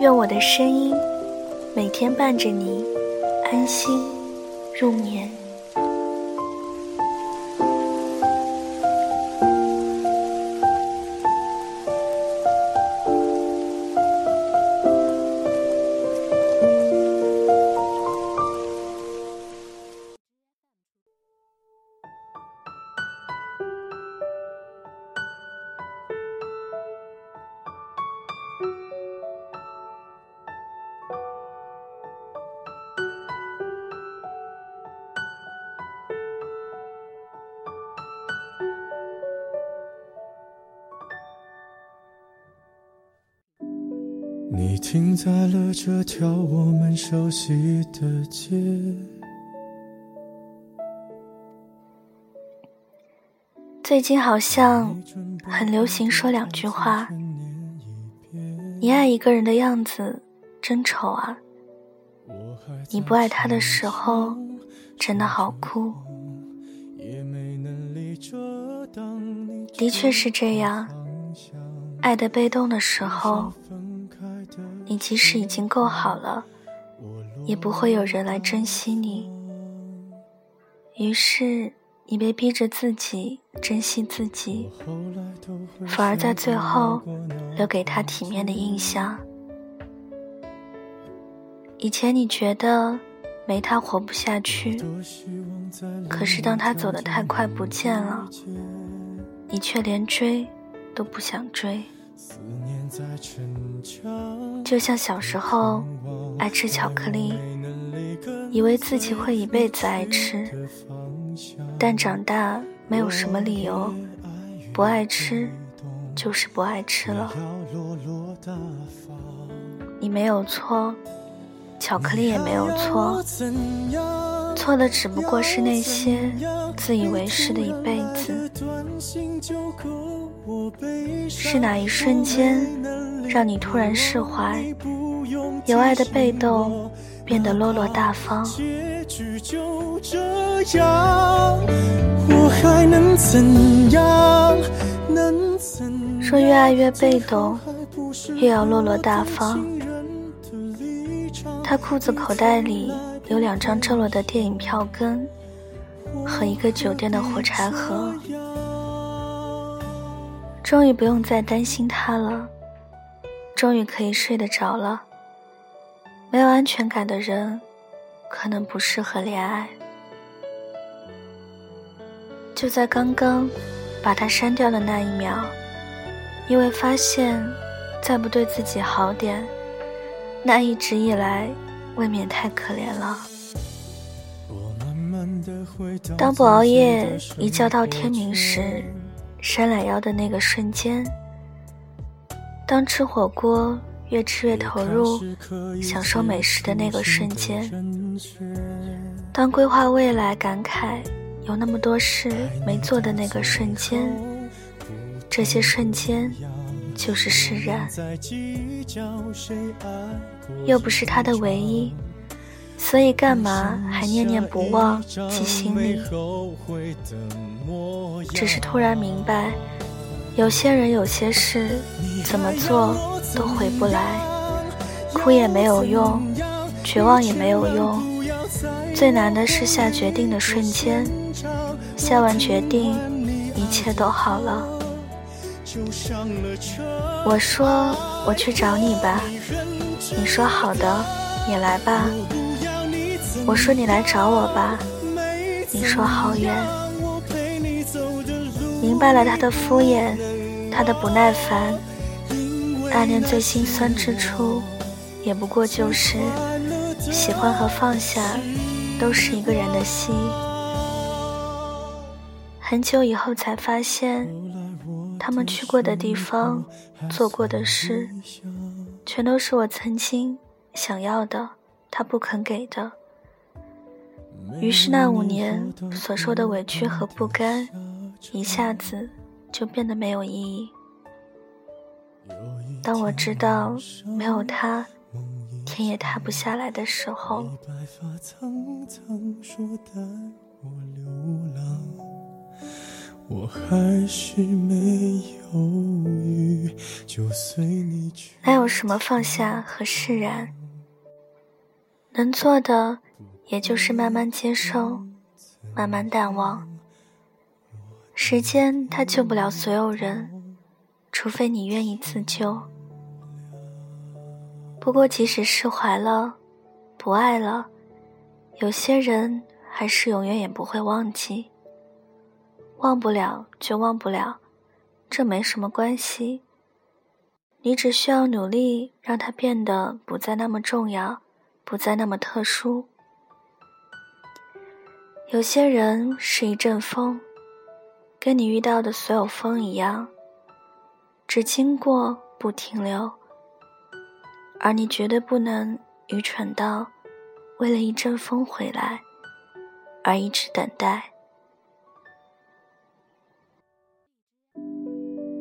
愿我的声音每天伴着你安心入眠。你停在了这条我们熟悉的街。最近好像很流行说两句话：“你爱一个人的样子真丑啊！你不爱他的时候真的好酷。”的确是这样，爱的被动的时候。你即使已经够好了，也不会有人来珍惜你。于是，你被逼着自己珍惜自己，反而在最后留给他体面的印象。以前你觉得没他活不下去，可是当他走得太快不见了，你却连追都不想追。就像小时候爱吃巧克力，以为自己会一辈子爱吃，但长大没有什么理由，不爱吃就是不爱吃了。你没有错，巧克力也没有错，错的只不过是那些自以为是的一辈子。是哪一瞬间，让你突然释怀？有爱的被动变得落落大方。说越爱越被动，越要落落大方。他裤子口袋里有两张周罗的电影票根，和一个酒店的火柴盒。终于不用再担心他了，终于可以睡得着了。没有安全感的人，可能不适合恋爱。就在刚刚把他删掉的那一秒，因为发现再不对自己好点，那一直以来未免太可怜了。当不熬夜一觉到天明时。伸懒腰的那个瞬间，当吃火锅越吃越投入，享受美食的那个瞬间，当规划未来感慨有那么多事没做的那个瞬间，这些瞬间就是释然。又不是他的唯一。所以干嘛还念念不忘记心里？只是突然明白，有些人有些事，怎么做都回不来。哭也没有用，绝望也没有用，最难的是下决定的瞬间。下完决定，一切都好了。我说我去找你吧，你说好的，你来吧。我说你来找我吧，你说好远。明白了他的敷衍，他的不耐烦。暗恋最心酸之处，也不过就是喜欢和放下都是一个人的戏。很久以后才发现，他们去过的地方，做过的事。全都是我曾经想要的，他不肯给的。于是那五年所受的委屈和不甘，一下子就变得没有意义。当我知道没有他，天也塌不下来的时候。我还是没有哪有什么放下和释然？能做的，也就是慢慢接受，慢慢淡忘。时间它救不了所有人，除非你愿意自救。不过，即使释怀了，不爱了，有些人还是永远也不会忘记。忘不了就忘不了，这没什么关系。你只需要努力让它变得不再那么重要，不再那么特殊。有些人是一阵风，跟你遇到的所有风一样，只经过不停留。而你绝对不能愚蠢到为了一阵风回来而一直等待。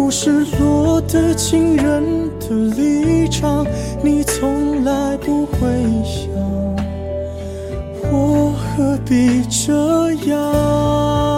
不是落的情人的立场，你从来不会想。我何必这样？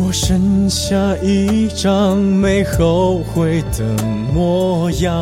我剩下一张没后悔的模样。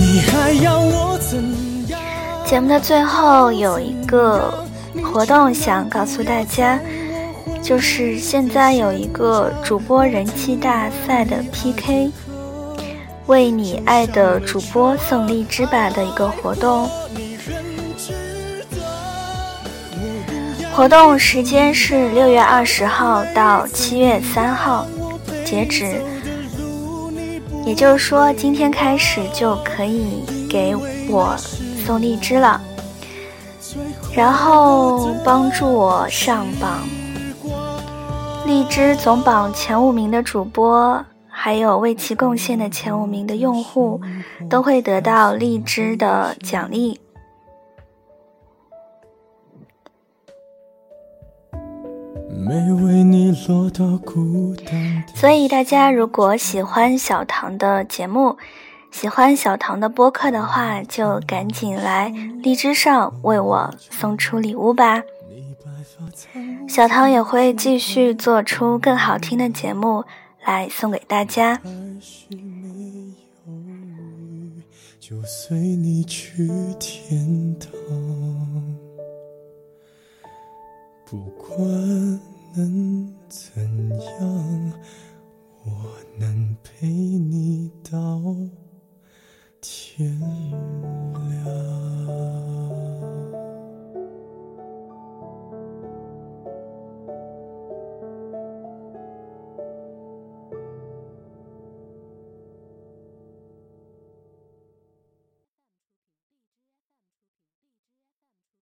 你还要我怎样？节目的最后有一个活动想告诉大家，就是现在有一个主播人气大赛的 PK，为你爱的主播送荔枝吧的一个活动。活动时间是六月二十号到七月三号截止，也就是说今天开始就可以给我送荔枝了。然后帮助我上榜。荔枝总榜前五名的主播，还有为其贡献的前五名的用户，都会得到荔枝的奖励。所以大家如果喜欢小唐的节目，喜欢小唐的播客的话，就赶紧来荔枝上为我送出礼物吧。小唐也会继续做出更好听的节目来送给大家。就随你去天堂。不管能怎样，我能陪你到。天涯。